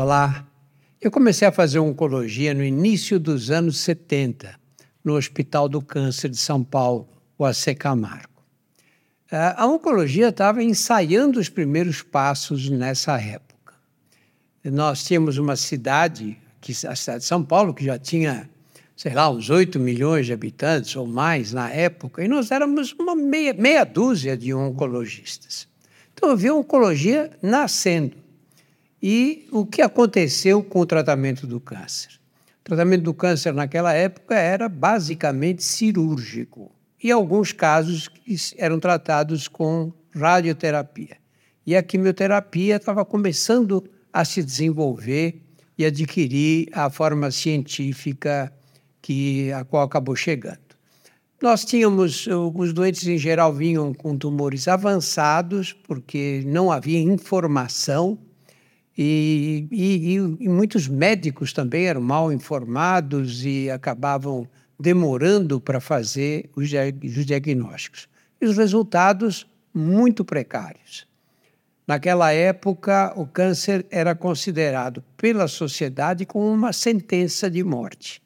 Olá. Eu comecei a fazer oncologia no início dos anos 70, no Hospital do Câncer de São Paulo, o AC Camargo. A oncologia estava ensaiando os primeiros passos nessa época. Nós tínhamos uma cidade, que, a cidade de São Paulo, que já tinha, sei lá, uns 8 milhões de habitantes ou mais na época, e nós éramos uma meia, meia dúzia de oncologistas. Então havia oncologia nascendo. E o que aconteceu com o tratamento do câncer? O tratamento do câncer naquela época era basicamente cirúrgico. E alguns casos eram tratados com radioterapia. E a quimioterapia estava começando a se desenvolver e adquirir a forma científica que a qual acabou chegando. Nós tínhamos, os doentes em geral vinham com tumores avançados, porque não havia informação e, e, e, muitos médicos também eram mal informados e acabavam demorando para fazer os, os diagnósticos. E os resultados muito precários. Naquela época, o câncer era considerado pela sociedade como uma sentença de morte.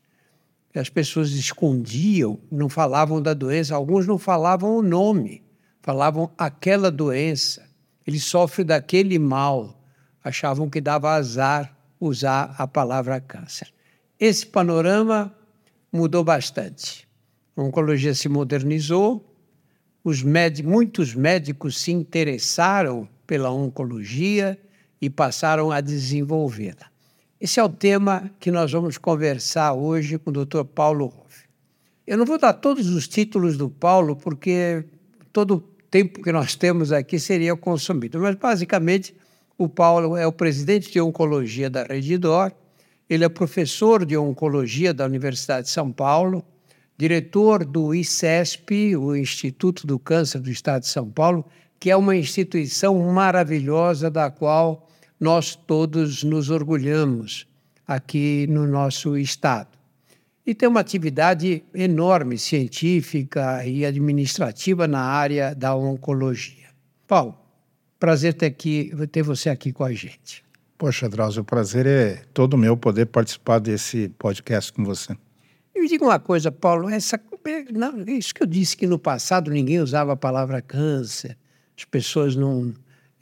As pessoas escondiam, não falavam da doença, alguns não falavam o nome, falavam aquela doença. Ele sofre daquele mal achavam que dava azar usar a palavra câncer. Esse panorama mudou bastante. A oncologia se modernizou, os muitos médicos se interessaram pela oncologia e passaram a desenvolvê-la. Esse é o tema que nós vamos conversar hoje com o Dr. Paulo Hoff. Eu não vou dar todos os títulos do Paulo, porque todo o tempo que nós temos aqui seria consumido, mas basicamente o Paulo é o presidente de oncologia da Rede Dor, ele é professor de oncologia da Universidade de São Paulo, diretor do ICESP, o Instituto do Câncer do Estado de São Paulo, que é uma instituição maravilhosa da qual nós todos nos orgulhamos aqui no nosso estado. E tem uma atividade enorme científica e administrativa na área da oncologia. Paulo, Prazer ter, aqui, ter você aqui com a gente. Poxa, Drauzio, o prazer é todo meu poder participar desse podcast com você. Me diga uma coisa, Paulo, essa, não, isso que eu disse que no passado ninguém usava a palavra câncer, as pessoas não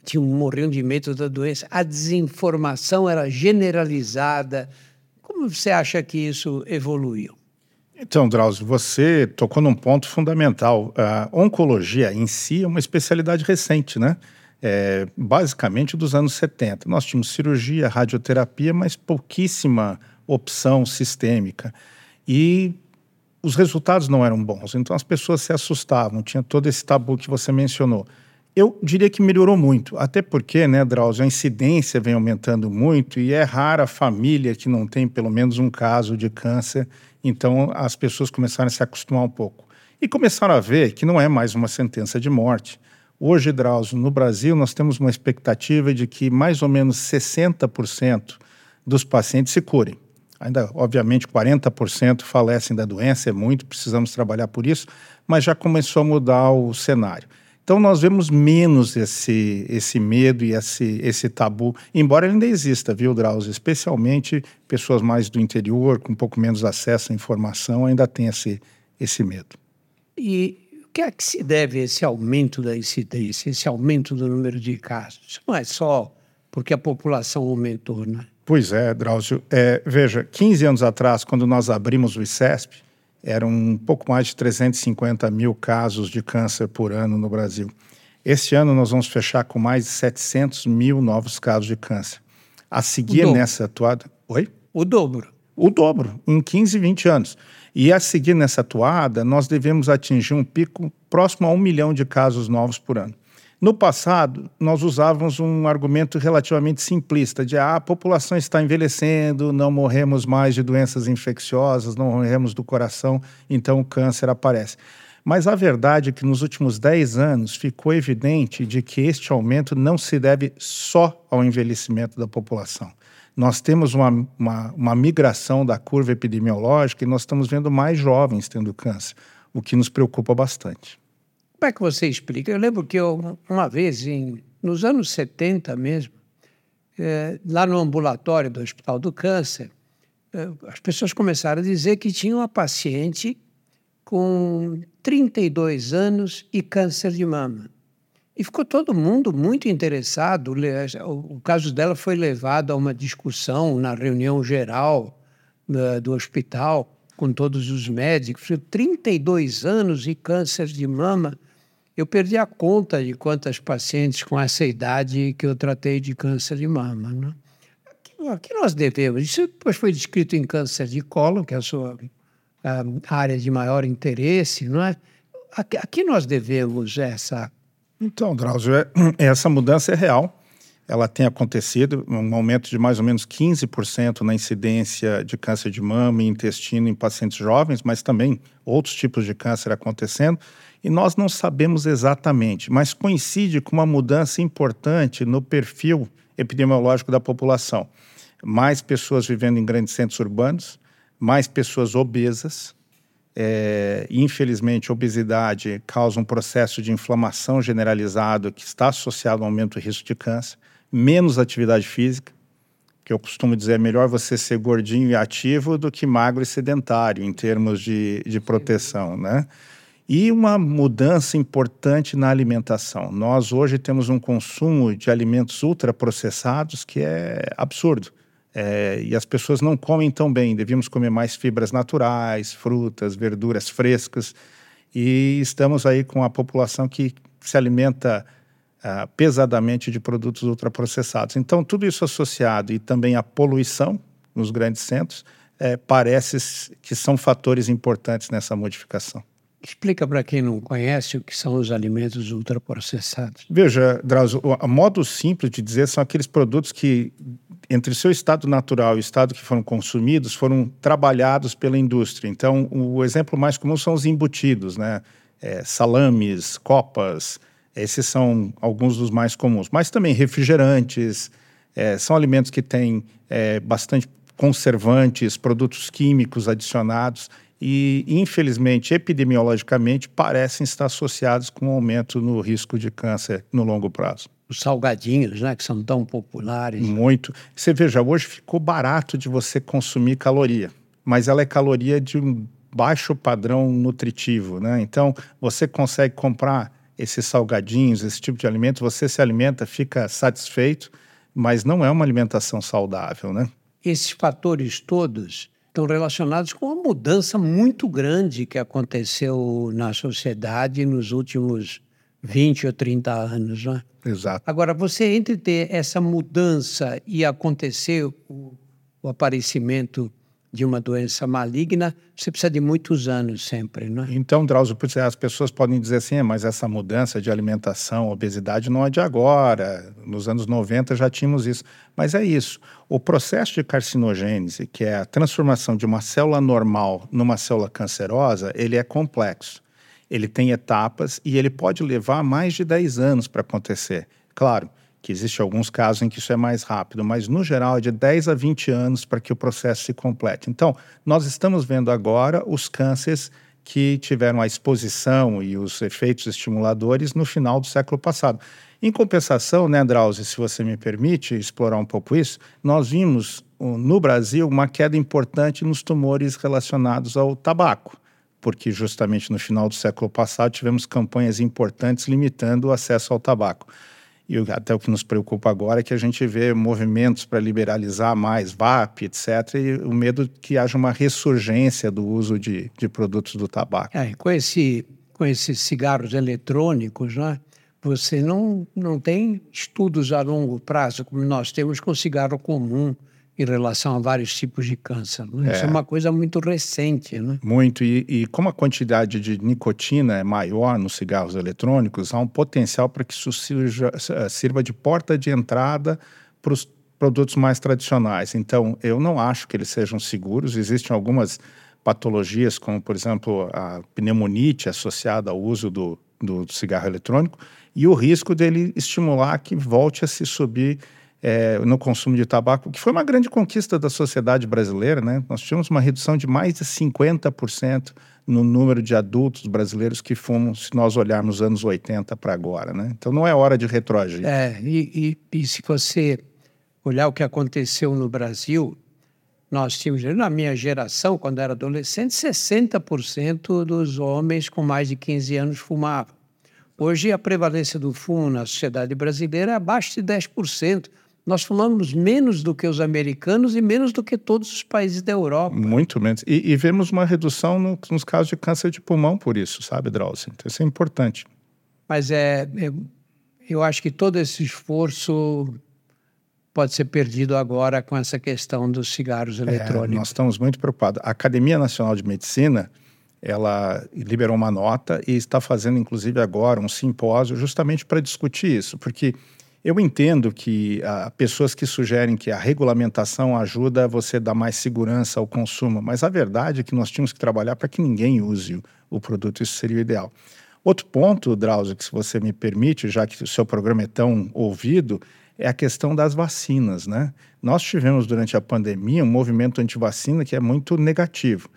tinham morriam de medo da doença, a desinformação era generalizada. Como você acha que isso evoluiu? Então, Drauzio, você tocou num ponto fundamental. A oncologia em si é uma especialidade recente, né? É, basicamente dos anos 70. Nós tínhamos cirurgia, radioterapia, mas pouquíssima opção sistêmica. E os resultados não eram bons, então as pessoas se assustavam, tinha todo esse tabu que você mencionou. Eu diria que melhorou muito, até porque, né, Drauzio, a incidência vem aumentando muito e é rara a família que não tem pelo menos um caso de câncer, então as pessoas começaram a se acostumar um pouco. E começaram a ver que não é mais uma sentença de morte. Hoje, Drauzio, no Brasil, nós temos uma expectativa de que mais ou menos 60% dos pacientes se curem. Ainda, obviamente, 40% falecem da doença, é muito, precisamos trabalhar por isso, mas já começou a mudar o cenário. Então, nós vemos menos esse, esse medo e esse, esse tabu, embora ele ainda exista, viu, Drauzio? Especialmente pessoas mais do interior, com um pouco menos acesso à informação, ainda tem esse, esse medo. E que é que se deve esse aumento da incidência, esse aumento do número de casos? Isso não é só porque a população aumentou, né? Pois é, Drauzio. É, veja, 15 anos atrás, quando nós abrimos o ICESP, eram um pouco mais de 350 mil casos de câncer por ano no Brasil. Este ano nós vamos fechar com mais de 700 mil novos casos de câncer. A seguir nessa atuada... Oi? O dobro. O dobro, em 15, 20 anos. E a seguir nessa toada, nós devemos atingir um pico próximo a um milhão de casos novos por ano. No passado, nós usávamos um argumento relativamente simplista de ah, a população está envelhecendo, não morremos mais de doenças infecciosas, não morremos do coração, então o câncer aparece. Mas a verdade é que nos últimos 10 anos ficou evidente de que este aumento não se deve só ao envelhecimento da população nós temos uma, uma, uma, migração da curva epidemiológica e nós estamos vendo mais jovens tendo câncer, o que nos preocupa bastante. Como é que você explica? Eu lembro que eu, uma vez, em, nos anos 70 mesmo, é, lá no ambulatório do Hospital do Câncer, é, as pessoas começaram a dizer que tinha uma paciente com 32 anos e câncer de mama. E ficou todo mundo muito interessado. O caso dela foi levado a uma discussão na reunião geral uh, do hospital com todos os médicos. 32 anos e câncer de mama. Eu perdi a conta de quantas pacientes com essa idade que eu tratei de câncer de mama. Né? A que nós devemos? Isso depois foi descrito em câncer de colo, que é a sua a área de maior interesse, não é? A, a que nós devemos essa então, Drauzio, é, essa mudança é real. Ela tem acontecido, um aumento de mais ou menos 15% na incidência de câncer de mama e intestino em pacientes jovens, mas também outros tipos de câncer acontecendo. E nós não sabemos exatamente, mas coincide com uma mudança importante no perfil epidemiológico da população. Mais pessoas vivendo em grandes centros urbanos, mais pessoas obesas, é, infelizmente, a obesidade causa um processo de inflamação generalizado que está associado ao aumento do risco de câncer, menos atividade física, que eu costumo dizer é melhor você ser gordinho e ativo do que magro e sedentário em termos de, de proteção, né? E uma mudança importante na alimentação. Nós hoje temos um consumo de alimentos ultraprocessados que é absurdo. É, e as pessoas não comem tão bem. Devíamos comer mais fibras naturais, frutas, verduras frescas. E estamos aí com a população que se alimenta uh, pesadamente de produtos ultraprocessados. Então, tudo isso associado e também a poluição nos grandes centros, é, parece que são fatores importantes nessa modificação. Explica para quem não conhece o que são os alimentos ultraprocessados. Veja, Drauzio, o modo simples de dizer são aqueles produtos que entre seu estado natural e o estado que foram consumidos foram trabalhados pela indústria. Então, o exemplo mais comum são os embutidos, né? É, salames, copas, esses são alguns dos mais comuns. Mas também refrigerantes, é, são alimentos que têm é, bastante conservantes, produtos químicos adicionados e, infelizmente, epidemiologicamente, parecem estar associados com um aumento no risco de câncer no longo prazo os salgadinhos, né, que são tão populares. Muito. Você veja, hoje ficou barato de você consumir caloria, mas ela é caloria de um baixo padrão nutritivo, né? Então, você consegue comprar esses salgadinhos, esse tipo de alimento, você se alimenta, fica satisfeito, mas não é uma alimentação saudável, né? Esses fatores todos estão relacionados com uma mudança muito grande que aconteceu na sociedade nos últimos 20 ou 30 anos, né? Exato. Agora, você entre ter essa mudança e acontecer o, o aparecimento de uma doença maligna, você precisa de muitos anos sempre, não é? Então, Drauzio, as pessoas podem dizer assim, é, mas essa mudança de alimentação, obesidade não é de agora, nos anos 90 já tínhamos isso. Mas é isso, o processo de carcinogênese, que é a transformação de uma célula normal numa célula cancerosa, ele é complexo ele tem etapas e ele pode levar mais de 10 anos para acontecer. Claro que existem alguns casos em que isso é mais rápido, mas no geral é de 10 a 20 anos para que o processo se complete. Então, nós estamos vendo agora os cânceres que tiveram a exposição e os efeitos estimuladores no final do século passado. Em compensação, né, Drauzio, se você me permite explorar um pouco isso, nós vimos no Brasil uma queda importante nos tumores relacionados ao tabaco porque justamente no final do século passado tivemos campanhas importantes limitando o acesso ao tabaco. E até o que nos preocupa agora é que a gente vê movimentos para liberalizar mais VAP, etc., e o medo que haja uma ressurgência do uso de, de produtos do tabaco. É, com, esse, com esses cigarros eletrônicos, né, você não, não tem estudos a longo prazo, como nós temos com cigarro comum, em relação a vários tipos de câncer. Né? É. Isso é uma coisa muito recente. Né? Muito. E, e, como a quantidade de nicotina é maior nos cigarros eletrônicos, há um potencial para que isso sirva, sirva de porta de entrada para os produtos mais tradicionais. Então, eu não acho que eles sejam seguros. Existem algumas patologias, como, por exemplo, a pneumonite associada ao uso do, do cigarro eletrônico, e o risco dele estimular que volte a se subir é, no consumo de tabaco, que foi uma grande conquista da sociedade brasileira. Né? Nós tivemos uma redução de mais de 50% no número de adultos brasileiros que fumam, se nós olharmos os anos 80 para agora. Né? Então não é hora de retroagir. É, e, e, e se você olhar o que aconteceu no Brasil, nós tínhamos, na minha geração, quando era adolescente, 60% dos homens com mais de 15 anos fumavam. Hoje, a prevalência do fumo na sociedade brasileira é abaixo de 10%. Nós fumamos menos do que os americanos e menos do que todos os países da Europa. Muito menos. E, e vemos uma redução no, nos casos de câncer de pulmão por isso, sabe, Drauzio? Então, isso é importante. Mas é, é, eu acho que todo esse esforço pode ser perdido agora com essa questão dos cigarros é, eletrônicos. É, nós estamos muito preocupados. A Academia Nacional de Medicina ela liberou uma nota e está fazendo, inclusive, agora um simpósio justamente para discutir isso, porque eu entendo que ah, pessoas que sugerem que a regulamentação ajuda você a dar mais segurança ao consumo, mas a verdade é que nós tínhamos que trabalhar para que ninguém use o, o produto, isso seria o ideal. Outro ponto, Drauzio, que se você me permite, já que o seu programa é tão ouvido, é a questão das vacinas, né? Nós tivemos durante a pandemia um movimento anti-vacina que é muito negativo.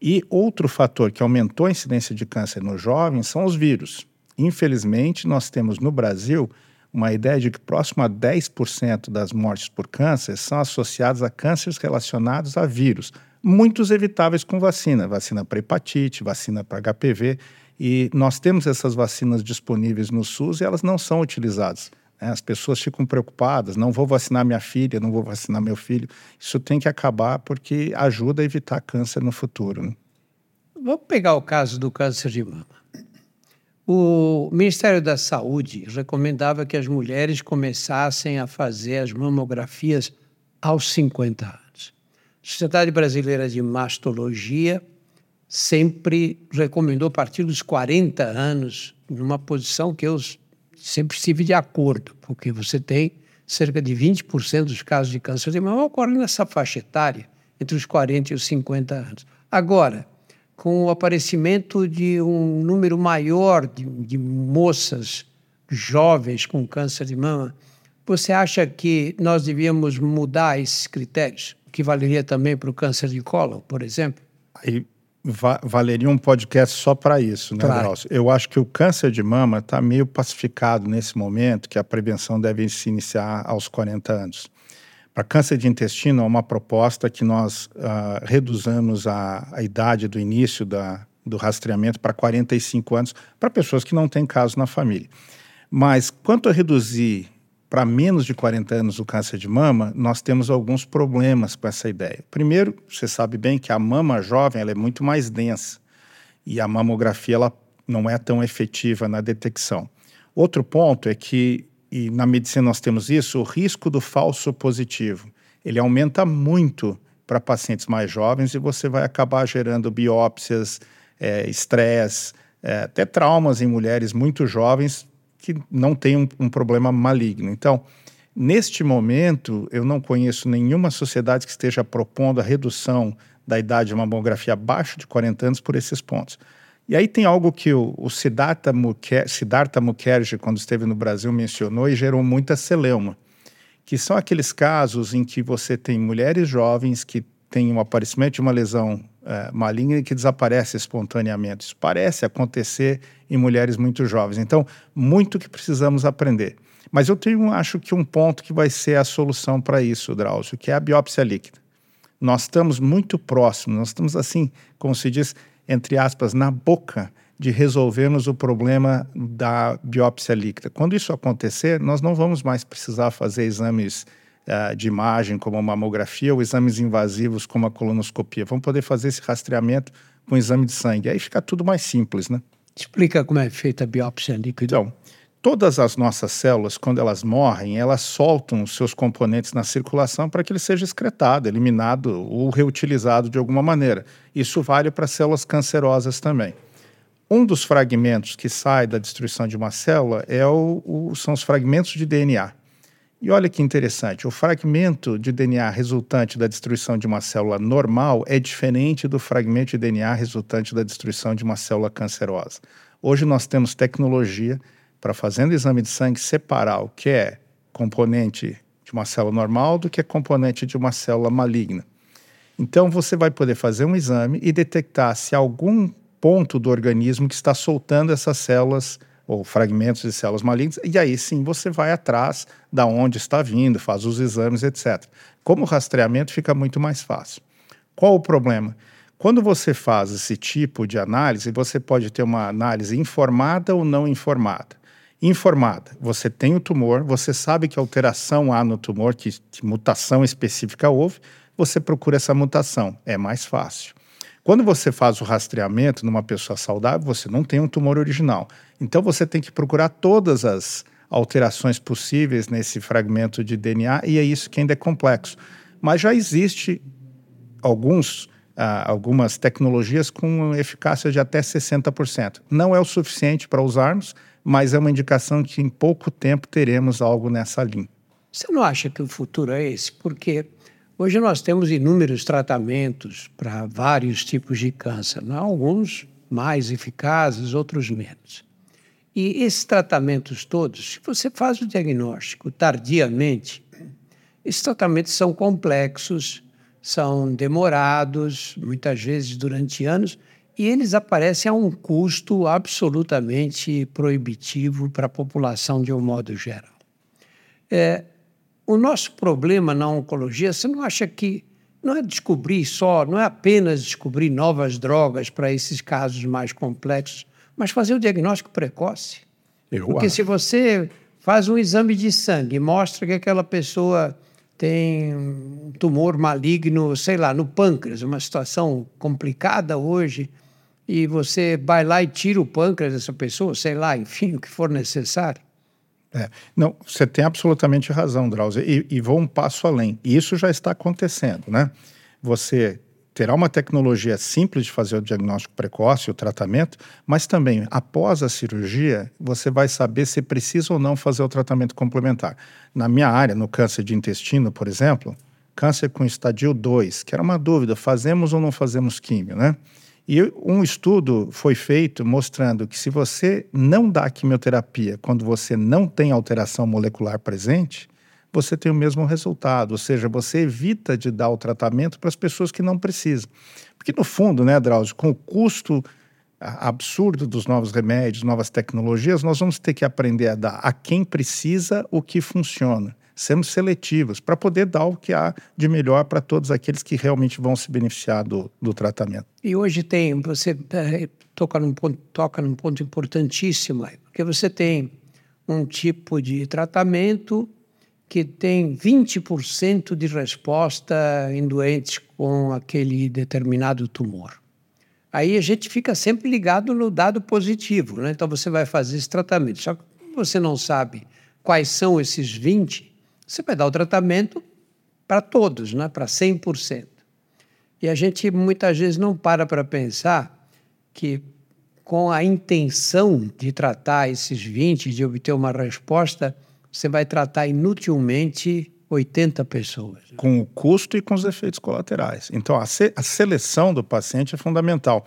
E outro fator que aumentou a incidência de câncer nos jovens são os vírus. Infelizmente, nós temos no Brasil uma ideia de que próximo a 10% das mortes por câncer são associadas a cânceres relacionados a vírus, muitos evitáveis com vacina, vacina para hepatite, vacina para HPV, e nós temos essas vacinas disponíveis no SUS e elas não são utilizadas. Né? As pessoas ficam preocupadas, não vou vacinar minha filha, não vou vacinar meu filho. Isso tem que acabar porque ajuda a evitar câncer no futuro. Né? Vamos pegar o caso do câncer de mama. O Ministério da Saúde recomendava que as mulheres começassem a fazer as mamografias aos 50 anos. A Sociedade Brasileira de Mastologia sempre recomendou partir dos 40 anos, numa posição que eu sempre estive de acordo, porque você tem cerca de 20% dos casos de câncer de mama ocorrem nessa faixa etária, entre os 40 e os 50 anos. Agora, com o aparecimento de um número maior de, de moças jovens com câncer de mama, você acha que nós devíamos mudar esses critérios? Que valeria também para o câncer de colo, por exemplo? Aí va valeria um podcast só para isso, né, claro. Eu acho que o câncer de mama está meio pacificado nesse momento, que a prevenção deve se iniciar aos 40 anos. Para câncer de intestino, é uma proposta que nós uh, reduzamos a, a, idade do início da, do rastreamento para 45 anos, para pessoas que não têm caso na família. Mas quanto a reduzir para menos de 40 anos o câncer de mama, nós temos alguns problemas com essa ideia. Primeiro, você sabe bem que a mama jovem ela é muito mais densa e a mamografia ela não é tão efetiva na detecção. Outro ponto é que, e na medicina nós temos isso, o risco do falso positivo. Ele aumenta muito para pacientes mais jovens e você vai acabar gerando biópsias, é, estresse, é, até traumas em mulheres muito jovens que não tem um, um problema maligno. Então, neste momento, eu não conheço nenhuma sociedade que esteja propondo a redução da idade de mamografia abaixo de 40 anos por esses pontos. E aí tem algo que o, o Siddhartha, Mukher, Siddhartha Mukherjee, quando esteve no Brasil, mencionou e gerou muita celeuma, que são aqueles casos em que você tem mulheres jovens que têm um aparecimento de uma lesão é, maligna e que desaparece espontaneamente. Isso parece acontecer em mulheres muito jovens. Então, muito que precisamos aprender. Mas eu tenho, acho que um ponto que vai ser a solução para isso, Drauzio, que é a biópsia líquida. Nós estamos muito próximos, nós estamos assim, como se diz, entre aspas, na boca de resolvermos o problema da biópsia líquida. Quando isso acontecer, nós não vamos mais precisar fazer exames uh, de imagem, como a mamografia, ou exames invasivos, como a colonoscopia. Vamos poder fazer esse rastreamento com exame de sangue. Aí fica tudo mais simples, né? Explica como é feita a biópsia líquida. Então, todas as nossas células, quando elas morrem, elas soltam os seus componentes na circulação para que ele seja excretado, eliminado ou reutilizado de alguma maneira. Isso vale para células cancerosas também. Um dos fragmentos que sai da destruição de uma célula é o, o, são os fragmentos de DNA. E olha que interessante, o fragmento de DNA resultante da destruição de uma célula normal é diferente do fragmento de DNA resultante da destruição de uma célula cancerosa. Hoje nós temos tecnologia para, fazendo exame de sangue, separar o que é componente de uma célula normal do que é componente de uma célula maligna. Então você vai poder fazer um exame e detectar se algum ponto do organismo que está soltando essas células ou fragmentos de células malignas, e aí sim você vai atrás da onde está vindo, faz os exames, etc. Como rastreamento fica muito mais fácil. Qual o problema? Quando você faz esse tipo de análise, você pode ter uma análise informada ou não informada. Informada, você tem o tumor, você sabe que alteração há no tumor, que, que mutação específica houve, você procura essa mutação, é mais fácil. Quando você faz o rastreamento numa pessoa saudável, você não tem um tumor original. Então você tem que procurar todas as alterações possíveis nesse fragmento de DNA e é isso que ainda é complexo. Mas já existe alguns, ah, algumas tecnologias com eficácia de até 60%. Não é o suficiente para usarmos, mas é uma indicação que em pouco tempo teremos algo nessa linha. Você não acha que o futuro é esse? Porque hoje nós temos inúmeros tratamentos para vários tipos de câncer, não? alguns mais eficazes, outros menos. E esses tratamentos todos, se você faz o diagnóstico tardiamente, esses tratamentos são complexos, são demorados, muitas vezes durante anos, e eles aparecem a um custo absolutamente proibitivo para a população de um modo geral. É, o nosso problema na oncologia, você não acha que não é descobrir só, não é apenas descobrir novas drogas para esses casos mais complexos, mas fazer o diagnóstico precoce? Eu Porque acho. se você faz um exame de sangue e mostra que aquela pessoa tem um tumor maligno, sei lá, no pâncreas, uma situação complicada hoje, e você vai lá e tira o pâncreas dessa pessoa, sei lá, enfim, o que for necessário. É, não, você tem absolutamente razão, Drauzio, e, e vou um passo além. Isso já está acontecendo, né? Você terá uma tecnologia simples de fazer o diagnóstico precoce, o tratamento, mas também, após a cirurgia, você vai saber se precisa ou não fazer o tratamento complementar. Na minha área, no câncer de intestino, por exemplo, câncer com estadio 2, que era uma dúvida, fazemos ou não fazemos químio, né? E um estudo foi feito mostrando que se você não dá quimioterapia quando você não tem alteração molecular presente, você tem o mesmo resultado, ou seja, você evita de dar o tratamento para as pessoas que não precisam. Porque no fundo, né, Drauzio, com o custo absurdo dos novos remédios, novas tecnologias, nós vamos ter que aprender a dar a quem precisa o que funciona sermos seletivos para poder dar o que há de melhor para todos aqueles que realmente vão se beneficiar do, do tratamento. E hoje tem, você é, toca, num ponto, toca num ponto importantíssimo, porque você tem um tipo de tratamento que tem 20% de resposta em doentes com aquele determinado tumor. Aí a gente fica sempre ligado no dado positivo, né? Então você vai fazer esse tratamento. Só que você não sabe quais são esses 20, você vai dar o tratamento para todos, né? para 100%. E a gente muitas vezes não para para pensar que, com a intenção de tratar esses 20, de obter uma resposta, você vai tratar inutilmente 80 pessoas. Com o custo e com os efeitos colaterais. Então, a, se a seleção do paciente é fundamental.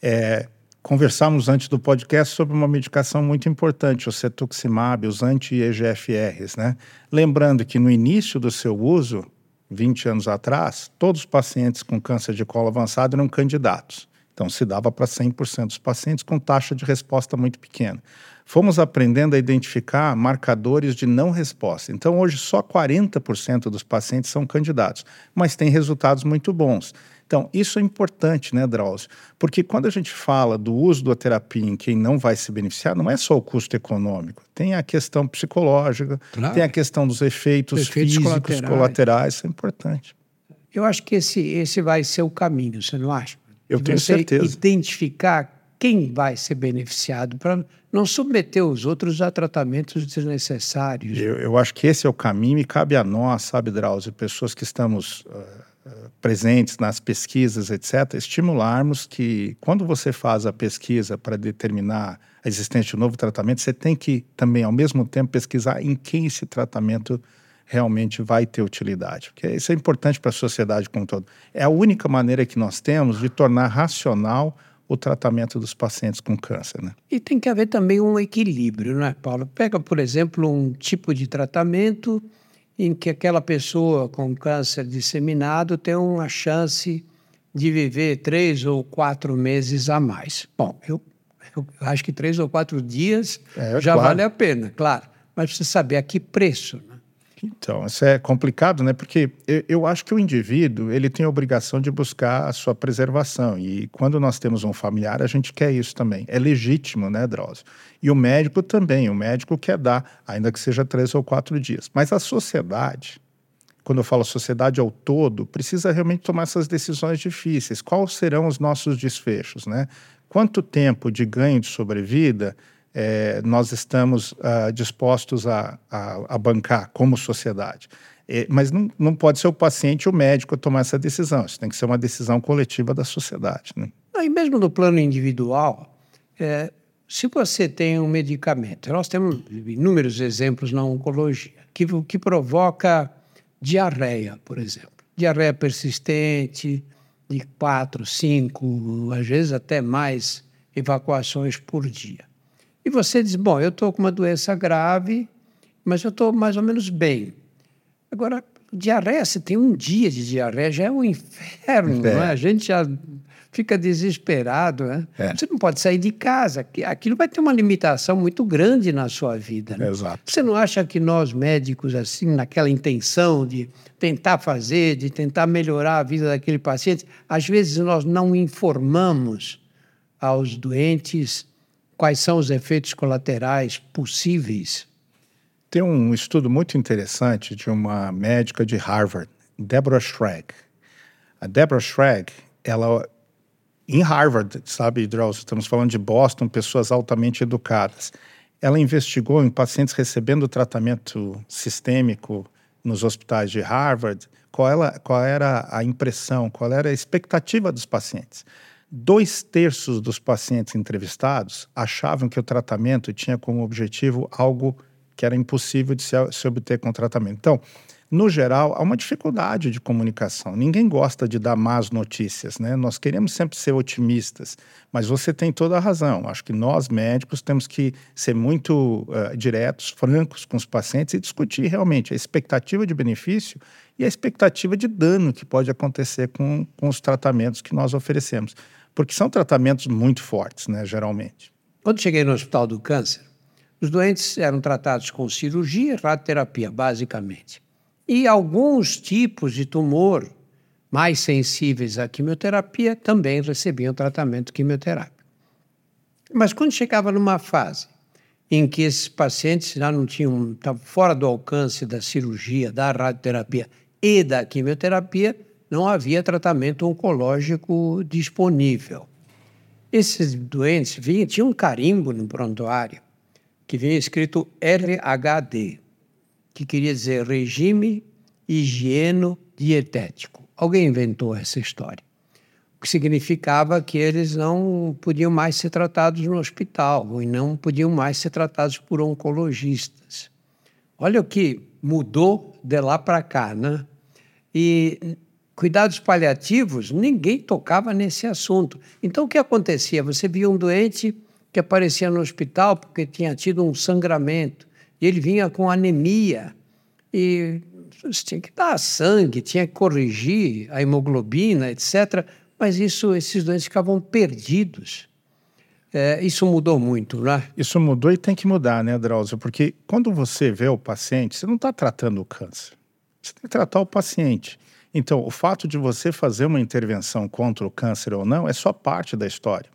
É, Conversamos antes do podcast sobre uma medicação muito importante, o cetuximab, os anti-EGFRs, né? Lembrando que no início do seu uso, 20 anos atrás, todos os pacientes com câncer de colo avançado eram candidatos. Então, se dava para 100% dos pacientes com taxa de resposta muito pequena. Fomos aprendendo a identificar marcadores de não resposta. Então, hoje, só 40% dos pacientes são candidatos, mas tem resultados muito bons. Então, isso é importante, né, Drauzio? Porque quando a gente fala do uso da terapia em quem não vai se beneficiar, não é só o custo econômico, tem a questão psicológica, claro. tem a questão dos efeitos, efeitos físicos colaterais. colaterais, isso é importante. Eu acho que esse, esse vai ser o caminho, você não acha? Eu De tenho você certeza. identificar quem vai ser beneficiado para não submeter os outros a tratamentos desnecessários. Eu, eu, acho que esse é o caminho e cabe a nós, sabe, Drauzio, pessoas que estamos uh, presentes nas pesquisas, etc., estimularmos que, quando você faz a pesquisa para determinar a existência de um novo tratamento, você tem que também, ao mesmo tempo, pesquisar em quem esse tratamento realmente vai ter utilidade. Porque isso é importante para a sociedade como um todo. É a única maneira que nós temos de tornar racional o tratamento dos pacientes com câncer. Né? E tem que haver também um equilíbrio, não é, Paulo? Pega, por exemplo, um tipo de tratamento em que aquela pessoa com câncer disseminado tem uma chance de viver três ou quatro meses a mais. Bom, eu Eu acho que três ou quatro dias é, já claro. vale a pena, claro. Mas precisa saber a que preço. Né? Então, isso é complicado, né? Porque eu, eu, acho que o indivíduo ele tem a obrigação de buscar a sua preservação. E quando nós temos um familiar, a gente quer isso também. É legítimo, né, Drauzio? E o médico também. O médico quer dar, ainda que seja três ou quatro dias. Mas a sociedade, quando eu falo sociedade ao todo, precisa realmente tomar essas decisões difíceis. Quais serão os nossos desfechos, né? Quanto tempo de ganho de sobrevida é, nós estamos uh, dispostos a, a, a, bancar como sociedade. É, mas não, não pode ser o paciente ou o médico a tomar essa decisão. Isso tem que ser uma decisão coletiva da sociedade. Né? E mesmo no plano individual, é, se você tem um medicamento, nós temos inúmeros exemplos na oncologia, que, que provoca diarreia, por exemplo. Diarreia persistente, de quatro, cinco, às vezes até mais evacuações por dia. E você diz: bom, eu estou com uma doença grave, mas eu estou mais ou menos bem. Agora, diarreia, se tem um dia de diarreia, já é um inferno, é. não é? A gente já fica desesperado, né? É. Você não pode sair de casa, aquilo vai ter uma limitação muito grande na sua vida. Né? Exato. Você não acha que nós médicos, assim, naquela intenção de tentar fazer, de tentar melhorar a vida daquele paciente, às vezes nós não informamos aos doentes quais são os efeitos colaterais possíveis? Tem um estudo muito interessante de uma médica de Harvard, Deborah Schrag. A Deborah Schrag, ela em Harvard, sabe, Drauzio, estamos falando de Boston, pessoas altamente educadas. Ela investigou em pacientes recebendo tratamento sistêmico nos hospitais de Harvard, qual, ela, qual era a impressão, qual era a expectativa dos pacientes. Dois terços dos pacientes entrevistados achavam que o tratamento tinha como objetivo algo que era impossível de se, se obter com o tratamento. Então, no geral, há uma dificuldade de comunicação. Ninguém gosta de dar más notícias, né? Nós queremos sempre ser otimistas, mas você tem toda a razão. Acho que nós, médicos, temos que ser muito uh, diretos, francos com os pacientes e discutir realmente a expectativa de benefício e a expectativa de dano que pode acontecer com, com os tratamentos que nós oferecemos. Porque são tratamentos muito fortes, né, geralmente. Quando cheguei no Hospital do Câncer, os doentes eram tratados com cirurgia e radioterapia, basicamente. E alguns tipos de tumor mais sensíveis à quimioterapia também recebiam tratamento quimioterápico. Mas quando chegava numa fase em que esses pacientes já não tinham, estavam fora do alcance da cirurgia, da radioterapia e da quimioterapia, não havia tratamento oncológico disponível. Esses doentes vinham, um carimbo no prontuário que vinha escrito RHD, que queria dizer regime higieno dietético. Alguém inventou essa história. O que significava que eles não podiam mais ser tratados no hospital e não podiam mais ser tratados por oncologistas. Olha o que mudou de lá para cá, né? E cuidados paliativos, ninguém tocava nesse assunto. Então, o que acontecia? Você via um doente que aparecia no hospital porque tinha tido um sangramento, e ele vinha com anemia, e tinha que dar sangue, tinha que corrigir a hemoglobina, etc. Mas isso, esses doentes ficavam perdidos. É, isso mudou muito, né? Isso mudou e tem que mudar, né, Drauzio? Porque quando você vê o paciente, você não está tratando o câncer. Você tem que tratar o paciente. Então, o fato de você fazer uma intervenção contra o câncer ou não é só parte da história.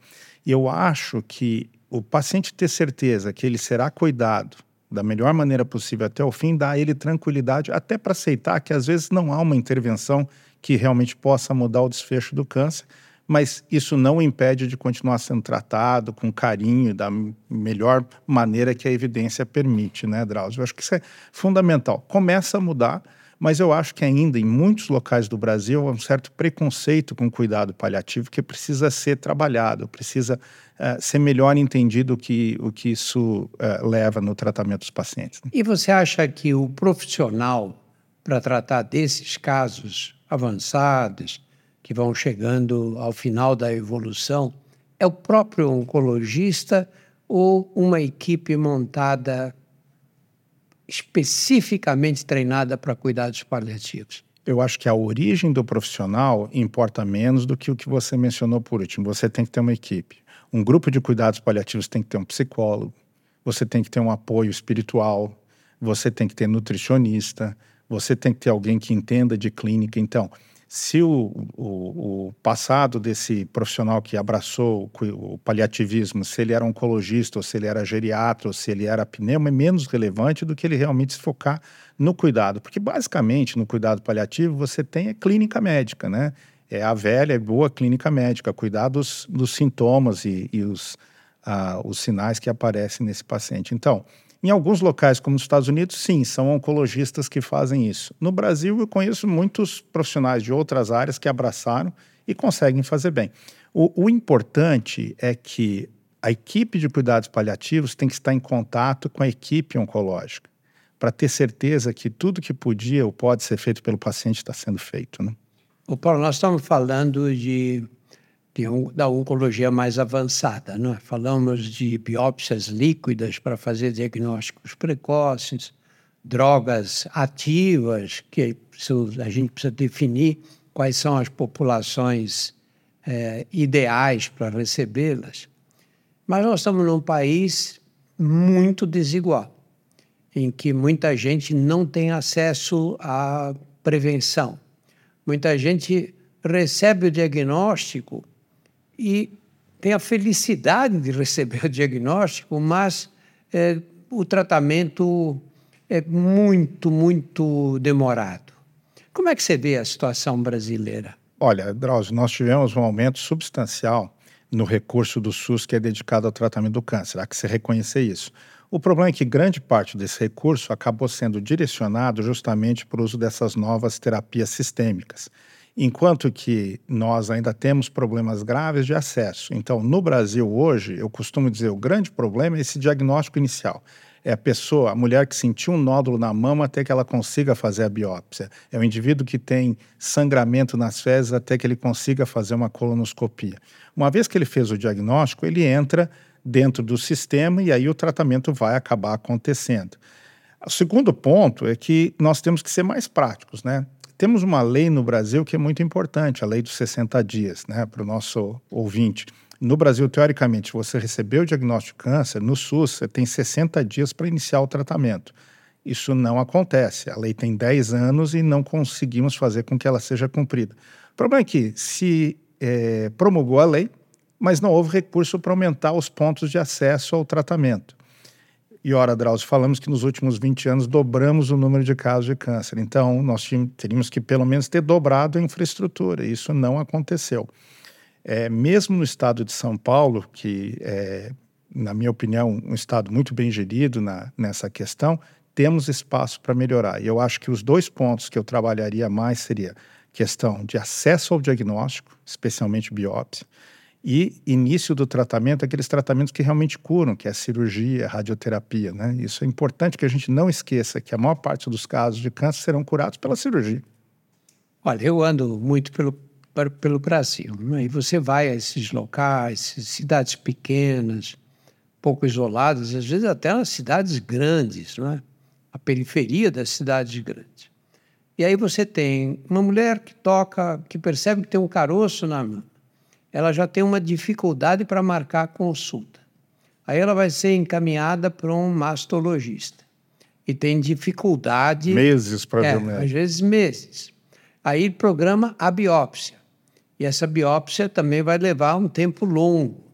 E eu acho que o paciente ter certeza que ele será cuidado da melhor maneira possível até o fim, dá a ele tranquilidade, até para aceitar que às vezes não há uma intervenção que realmente possa mudar o desfecho do câncer, mas isso não o impede de continuar sendo tratado com carinho, da melhor maneira que a evidência permite, né, Drauzio? Eu acho que isso é fundamental. Começa a mudar, mas eu acho que ainda em muitos locais do Brasil há um certo preconceito com o cuidado paliativo que precisa ser trabalhado, precisa uh, ser melhor entendido o que, o que isso uh, leva no tratamento dos pacientes. Né? E você acha que o profissional para tratar desses casos avançados, que vão chegando ao final da evolução, é o próprio oncologista ou uma equipe montada especificamente treinada para cuidados paliativos? Eu acho que a origem do profissional importa menos do que o que você mencionou por último. Você tem que ter uma equipe. Um grupo de cuidados paliativos tem que ter um psicólogo, você tem que ter um apoio espiritual, você tem que ter nutricionista, você tem que ter alguém que entenda de clínica. Então, se o, o, o, passado desse profissional que abraçou o, paliativismo, se ele era oncologista, ou se ele era geriatra, ou se ele era pneuma, é menos relevante do que ele realmente se focar no cuidado. Porque, basicamente, no cuidado paliativo, você tem a clínica médica, né? É a velha e boa clínica médica, cuidar dos, dos sintomas e, e os, ah, os sinais que aparecem nesse paciente. Então, em alguns locais, como nos Estados Unidos, sim, são oncologistas que fazem isso. No Brasil, eu conheço muitos profissionais de outras áreas que abraçaram e conseguem fazer bem. O, o importante é que a equipe de cuidados paliativos tem que estar em contato com a equipe oncológica, para ter certeza que tudo que podia ou pode ser feito pelo paciente está sendo feito. Né? O Paulo, nós estamos falando de de, da oncologia mais avançada. Não é? Falamos de biópsias líquidas para fazer diagnósticos precoces, drogas ativas, que a gente precisa definir quais são as populações é, ideais para recebê-las. Mas nós estamos num país muito desigual, em que muita gente não tem acesso à prevenção. Muita gente recebe o diagnóstico e tem a felicidade de receber o diagnóstico, mas é, o tratamento é muito, muito demorado. Como é que você vê a situação brasileira? Olha, Drauzio, nós tivemos um aumento substancial no recurso do SUS que é dedicado ao tratamento do câncer. Há que se reconhecer isso. O problema é que grande parte desse recurso acabou sendo direcionado justamente para o uso dessas novas terapias sistêmicas enquanto que nós ainda temos problemas graves de acesso. Então, no Brasil hoje, eu costumo dizer, o grande problema é esse diagnóstico inicial. É a pessoa, a mulher que sentiu um nódulo na mama até que ela consiga fazer a biópsia. É o indivíduo que tem sangramento nas fezes até que ele consiga fazer uma colonoscopia. Uma vez que ele fez o diagnóstico, ele entra dentro do sistema e aí o tratamento vai acabar acontecendo. O segundo ponto é que nós temos que ser mais práticos, né? Temos uma lei no Brasil que é muito importante, a lei dos 60 dias, né, para o nosso ouvinte. No Brasil, teoricamente, você recebeu o diagnóstico de câncer, no SUS, você tem 60 dias para iniciar o tratamento. Isso não acontece. A lei tem 10 anos e não conseguimos fazer com que ela seja cumprida. O problema é que se é, promulgou a lei, mas não houve recurso para aumentar os pontos de acesso ao tratamento. E ora, Drauzio, falamos que nos últimos 20 anos dobramos o número de casos de câncer. Então, nós teríamos que pelo menos ter dobrado a infraestrutura. Isso não aconteceu. É, mesmo no estado de São Paulo, que é, na minha opinião, um estado muito bem gerido na, nessa questão, temos espaço para melhorar. E eu acho que os dois pontos que eu trabalharia mais seria questão de acesso ao diagnóstico, especialmente biópsia, e início do tratamento, aqueles tratamentos que realmente curam, que é a cirurgia, a radioterapia. Né? Isso é importante que a gente não esqueça que a maior parte dos casos de câncer serão curados pela cirurgia. Olha, eu ando muito pelo, pelo Brasil, né? e você vai a esses locais, cidades pequenas, pouco isoladas, às vezes até nas cidades grandes, não é? a periferia das cidades grandes. E aí você tem uma mulher que toca, que percebe que tem um caroço na mão ela já tem uma dificuldade para marcar a consulta. Aí ela vai ser encaminhada para um mastologista. E tem dificuldade. Meses para é, ver o médico. Às vezes meses. Aí programa a biópsia. E essa biópsia também vai levar um tempo longo.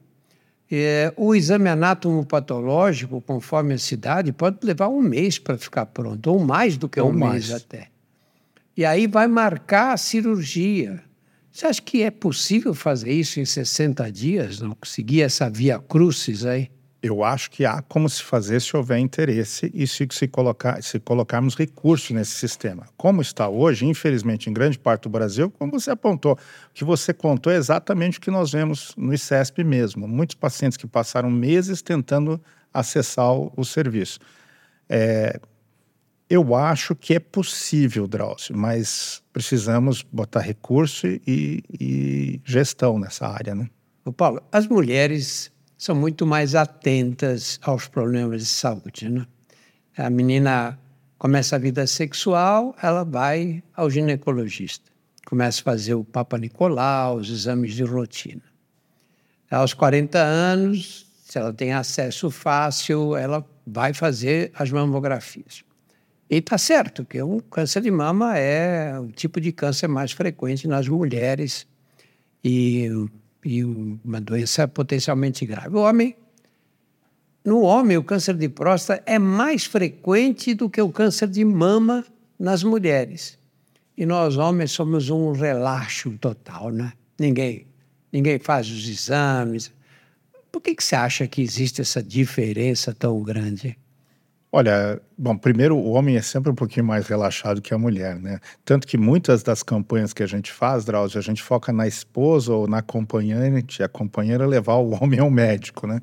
É, o exame anátomo-patológico, conforme a cidade, pode levar um mês para ficar pronto, ou mais do que ou um mais. mês até. E aí vai marcar a cirurgia. Você acha que é possível fazer isso em 60 dias, não conseguir essa via crucis aí? Eu acho que há como se fazer se houver interesse e se, se, colocar, se colocarmos recursos nesse sistema. Como está hoje, infelizmente, em grande parte do Brasil, como você apontou, o que você contou é exatamente o que nós vemos no ICESP mesmo. Muitos pacientes que passaram meses tentando acessar o, o serviço. É, eu acho que é possível, Drauzio, mas precisamos botar recurso e, e gestão nessa área, né? Ô Paulo, as mulheres são muito mais atentas aos problemas de saúde, né? A menina começa a vida sexual, ela vai ao ginecologista. Começa a fazer o Papa Nicolau, os exames de rotina. Aos 40 anos, se ela tem acesso fácil, ela vai fazer as mamografias. E está certo que o câncer de mama é o tipo de câncer mais frequente nas mulheres e, e uma doença potencialmente grave. O homem, no homem, o câncer de próstata é mais frequente do que o câncer de mama nas mulheres. E nós, homens, somos um relaxo total, né? Ninguém, ninguém faz os exames. Por que, que você acha que existe essa diferença tão grande? Olha, bom, primeiro o homem é sempre um pouquinho mais relaxado que a mulher, né? Tanto que muitas das campanhas que a gente faz, Drauzio, a gente foca na esposa ou na acompanhante, a companheira levar o homem ao médico, né?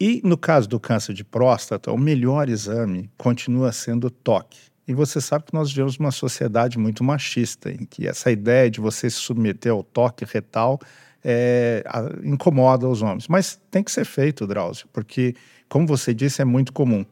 E no caso do câncer de próstata, o melhor exame continua sendo o toque. E você sabe que nós vivemos uma sociedade muito machista, em que essa ideia de você se submeter ao toque retal é, a, incomoda os homens. Mas tem que ser feito, Drauzio, porque, como você disse, é muito comum.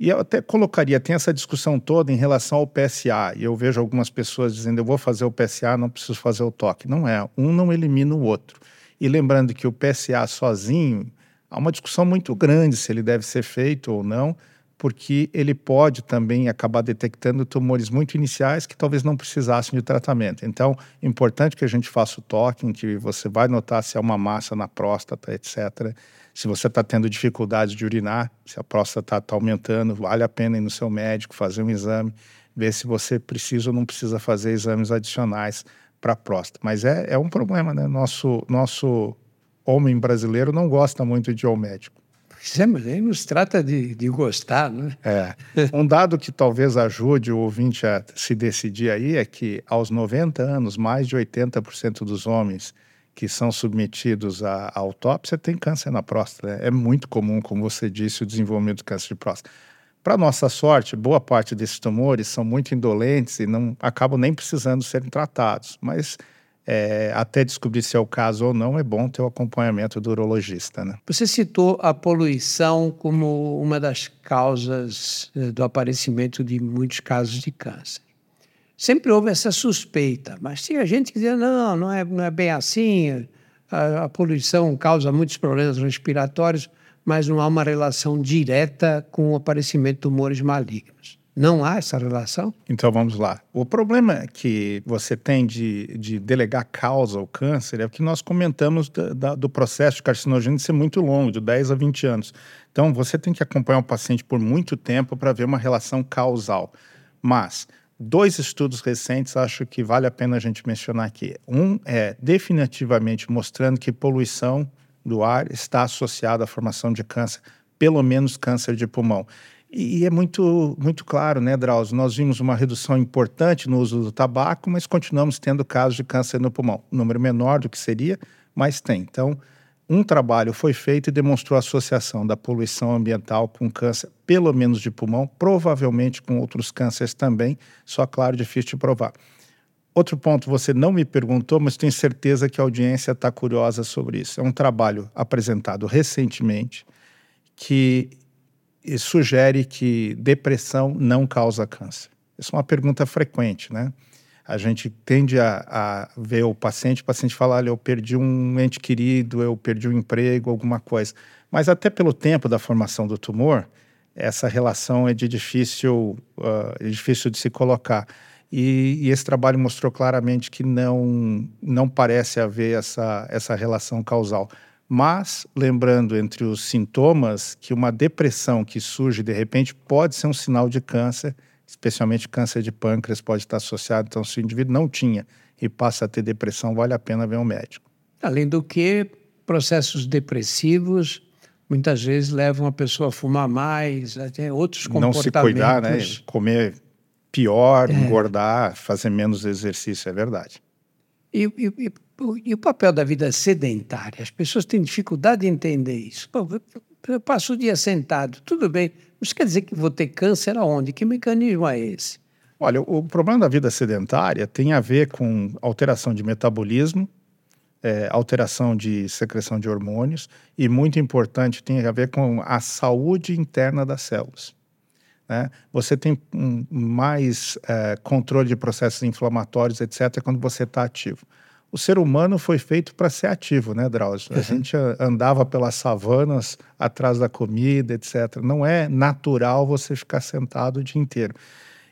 E eu até colocaria, tem essa discussão toda em relação ao PSA, e eu vejo algumas pessoas dizendo, eu vou fazer o PSA, não preciso fazer o toque. Não é, um não elimina o outro. E lembrando que o PSA sozinho, há uma discussão muito grande se ele deve ser feito ou não, porque ele pode também acabar detectando tumores muito iniciais que talvez não precisassem de tratamento. Então, é importante que a gente faça o toque, em que você vai notar se há uma massa na próstata, etc., se você está tendo dificuldade de urinar, se a próstata está tá aumentando, vale a pena ir no seu médico, fazer um exame, ver se você precisa ou não precisa fazer exames adicionais para a próstata. Mas é, é um problema, né? Nosso, nosso homem brasileiro não gosta muito de ir ao médico. Pois é, nos trata de, de gostar, né? É. Um dado que talvez ajude o ouvinte a se decidir aí é que aos 90 anos, mais de 80% dos homens que são submetidos à, autópsia têm câncer na próstata. É muito comum, como você disse, o desenvolvimento do câncer de próstata. Para nossa sorte, boa parte desses tumores são muito indolentes e não acabam nem precisando serem tratados. Mas é, até descobrir se é o caso ou não, é bom ter o acompanhamento do urologista. Né? Você citou a poluição como uma das causas eh, do aparecimento de muitos casos de câncer sempre houve essa suspeita, mas tinha gente que dizia, não, não é, não é bem assim, a, a poluição causa muitos problemas respiratórios, mas não há uma relação direta com o aparecimento de tumores malignos. Não há essa relação? Então vamos lá. O problema que você tem de, de delegar causa ao câncer é o que nós comentamos da, da, do processo de carcinogênese ser muito longo, de 10 a 20 anos. Então você tem que acompanhar o paciente por muito tempo para ver uma relação causal. Mas dois estudos recentes acho que vale a pena a gente mencionar aqui. Um é definitivamente mostrando que poluição do ar está associada à formação de câncer, pelo menos câncer de pulmão. E é muito, muito claro, né, Drauzio? Nós vimos uma redução importante no uso do tabaco, mas continuamos tendo casos de câncer no pulmão. Número menor do que seria, mas tem. Então, um trabalho foi feito e demonstrou a associação da poluição ambiental com câncer, pelo menos de pulmão, provavelmente com outros cânceres também, só claro, difícil de provar. Outro ponto, você não me perguntou, mas tenho certeza que a audiência está curiosa sobre isso. É um trabalho apresentado recentemente que sugere que depressão não causa câncer. Isso é uma pergunta frequente, né? A gente tende a, a, ver o paciente, o paciente fala, olha, eu perdi um ente querido, eu perdi um emprego, alguma coisa. Mas até pelo tempo da formação do tumor, essa relação é de difícil, uh, é difícil de se colocar. E, e, esse trabalho mostrou claramente que não, não parece haver essa, essa relação causal. Mas, lembrando entre os sintomas, que uma depressão que surge de repente pode ser um sinal de câncer, especialmente câncer de pâncreas pode estar associado. Então, se o indivíduo não tinha e passa a ter depressão, vale a pena ver um médico. Além do que, processos depressivos muitas vezes levam a pessoa a fumar mais, até outros comportamentos. Não se cuidar, né? Comer pior, é. engordar, fazer menos exercício, é verdade. E, e, e, e, o papel da vida sedentária? As pessoas têm dificuldade de entender isso. Pô, eu passo o dia sentado, tudo bem, isso quer dizer que vou ter câncer aonde? Que mecanismo é esse? Olha, o problema da vida sedentária tem a ver com alteração de metabolismo, é, alteração de secreção de hormônios e, muito importante, tem a ver com a saúde interna das células. Né? Você tem um, mais é, controle de processos inflamatórios, etc., quando você está ativo. O ser humano foi feito para ser ativo, né, Drauzio? A uhum. gente andava pelas savanas atrás da comida, etc. Não é natural você ficar sentado o dia inteiro.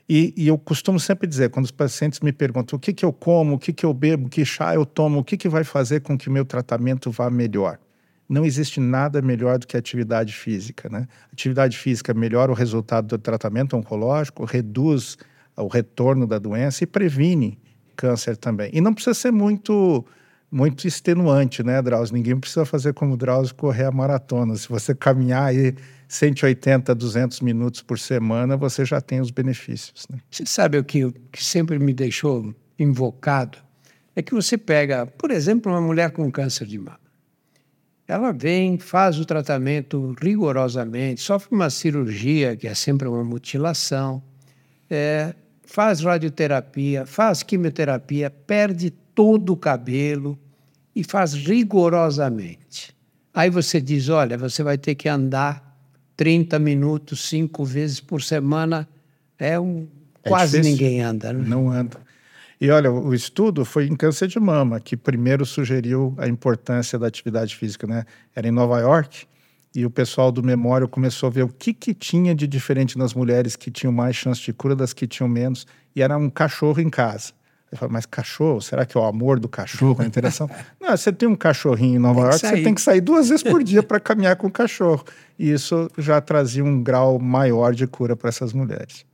E, e, eu costumo sempre dizer, quando os pacientes me perguntam o que, que eu como, o que, que eu bebo, que chá eu tomo, o que, que vai fazer com que o meu tratamento vá melhor? Não existe nada melhor do que atividade física. Né? Atividade física melhora o resultado do tratamento oncológico, reduz o retorno da doença e previne câncer também. E não precisa ser muito muito extenuante, né, Drauzio? Ninguém precisa fazer como o Drauzio correr a maratona. Se você caminhar aí 180, 200 minutos por semana, você já tem os benefícios. Né? Você sabe o que, que sempre me deixou invocado? É que você pega, por exemplo, uma mulher com câncer de mama. Ela vem, faz o tratamento rigorosamente, sofre uma cirurgia, que é sempre uma mutilação, é, faz radioterapia, faz quimioterapia, perde todo o cabelo e faz rigorosamente. Aí você diz: olha, você vai ter que andar 30 minutos, cinco vezes por semana. É um. É quase difícil. ninguém anda. Né? Não anda. E olha, o estudo foi em câncer de mama, que primeiro sugeriu a importância da atividade física, né? Era em Nova York e o pessoal do Memório começou a ver o que, que tinha de diferente nas mulheres que tinham mais chance de cura das que tinham menos, e era um cachorro em casa. Eu falo, mas cachorro, será que é o amor do cachorro, a interação? Não, você tem um cachorrinho em Nova York, você tem que sair duas vezes por dia para caminhar com o cachorro. E isso já trazia um grau maior de cura para essas mulheres.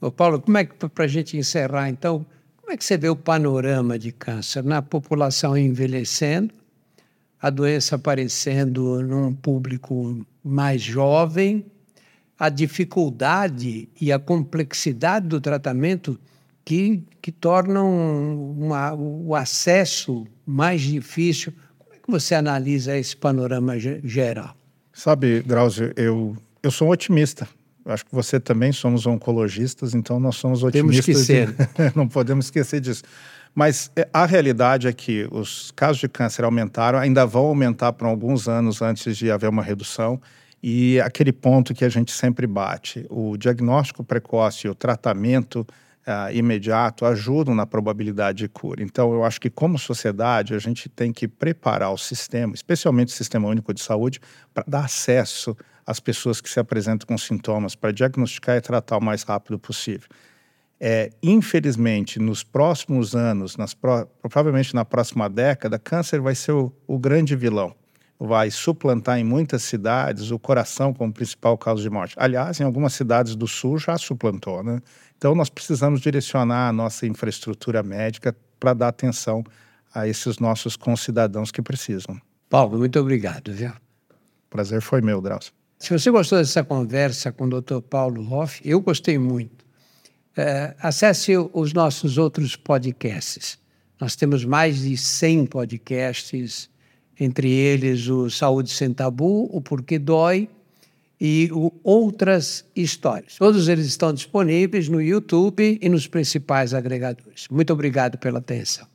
Ô Paulo, como é que, para a gente encerrar, então, como é que você vê o panorama de câncer na população envelhecendo, a doença aparecendo num público mais jovem, a dificuldade e a complexidade do tratamento que, que tornam uma, o acesso mais difícil. Como é que você analisa esse panorama geral? Sabe, Drauzio, eu, eu sou um otimista. acho que você também somos oncologistas, então nós somos otimistas. Temos que ser. não podemos esquecer disso. Mas é, a realidade é que os casos de câncer aumentaram, ainda vão aumentar por alguns anos antes de haver uma redução. E aquele ponto que a gente sempre bate, o diagnóstico precoce e o tratamento uh, imediato ajudam na probabilidade de cura. Então, eu acho que, como sociedade, a gente tem que preparar o sistema, especialmente o Sistema Único de Saúde, para dar acesso às pessoas que se apresentam com sintomas, para diagnosticar e tratar o mais rápido possível. É, infelizmente, nos próximos anos, nas pro, provavelmente na próxima década, câncer vai ser o, o grande vilão vai suplantar em muitas cidades o coração como principal causa de morte. Aliás, em algumas cidades do sul já suplantou, né? Então nós precisamos direcionar a nossa infraestrutura médica para dar atenção a esses nossos concidadãos que precisam. Paulo, muito obrigado, viu? Prazer foi meu, Drauzio. Se você gostou dessa conversa com o Dr. Paulo Hoff, eu gostei muito. É, acesse os nossos outros podcasts. Nós temos mais de 100 podcasts entre eles o Saúde Sem Tabu, o Porquê Dói e o Outras Histórias. Todos eles estão disponíveis no YouTube e nos principais agregadores. Muito obrigado pela atenção.